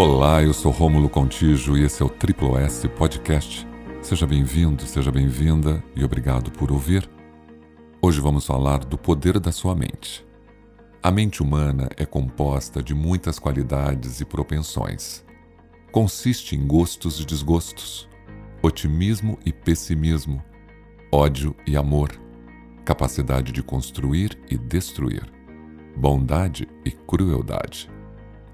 Olá, eu sou Rômulo Contijo e esse é o Triplo S Podcast. Seja bem-vindo, seja bem-vinda e obrigado por ouvir. Hoje vamos falar do poder da sua mente. A mente humana é composta de muitas qualidades e propensões. Consiste em gostos e desgostos, otimismo e pessimismo, ódio e amor, capacidade de construir e destruir, bondade e crueldade.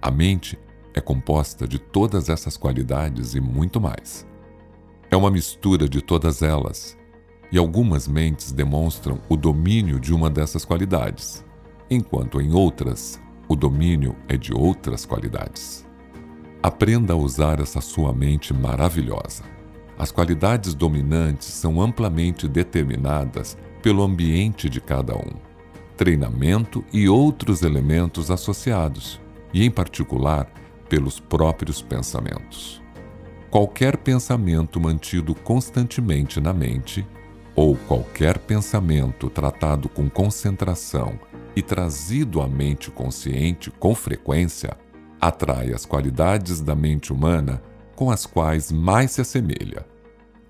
A mente é composta de todas essas qualidades e muito mais. É uma mistura de todas elas, e algumas mentes demonstram o domínio de uma dessas qualidades, enquanto em outras o domínio é de outras qualidades. Aprenda a usar essa sua mente maravilhosa. As qualidades dominantes são amplamente determinadas pelo ambiente de cada um, treinamento e outros elementos associados, e, em particular, pelos próprios pensamentos. Qualquer pensamento mantido constantemente na mente, ou qualquer pensamento tratado com concentração e trazido à mente consciente com frequência, atrai as qualidades da mente humana com as quais mais se assemelha.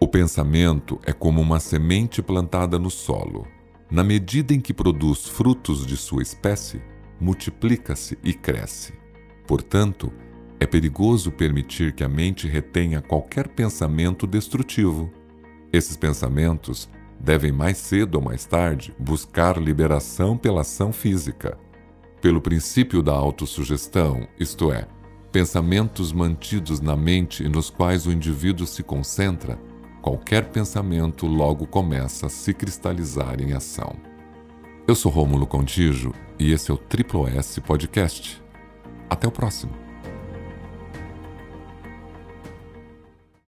O pensamento é como uma semente plantada no solo. Na medida em que produz frutos de sua espécie, multiplica-se e cresce. Portanto, é perigoso permitir que a mente retenha qualquer pensamento destrutivo. Esses pensamentos devem mais cedo ou mais tarde buscar liberação pela ação física. Pelo princípio da autossugestão, isto é, pensamentos mantidos na mente e nos quais o indivíduo se concentra, qualquer pensamento logo começa a se cristalizar em ação. Eu sou Rômulo Contijo e esse é o Triplo S Podcast. Até o próximo.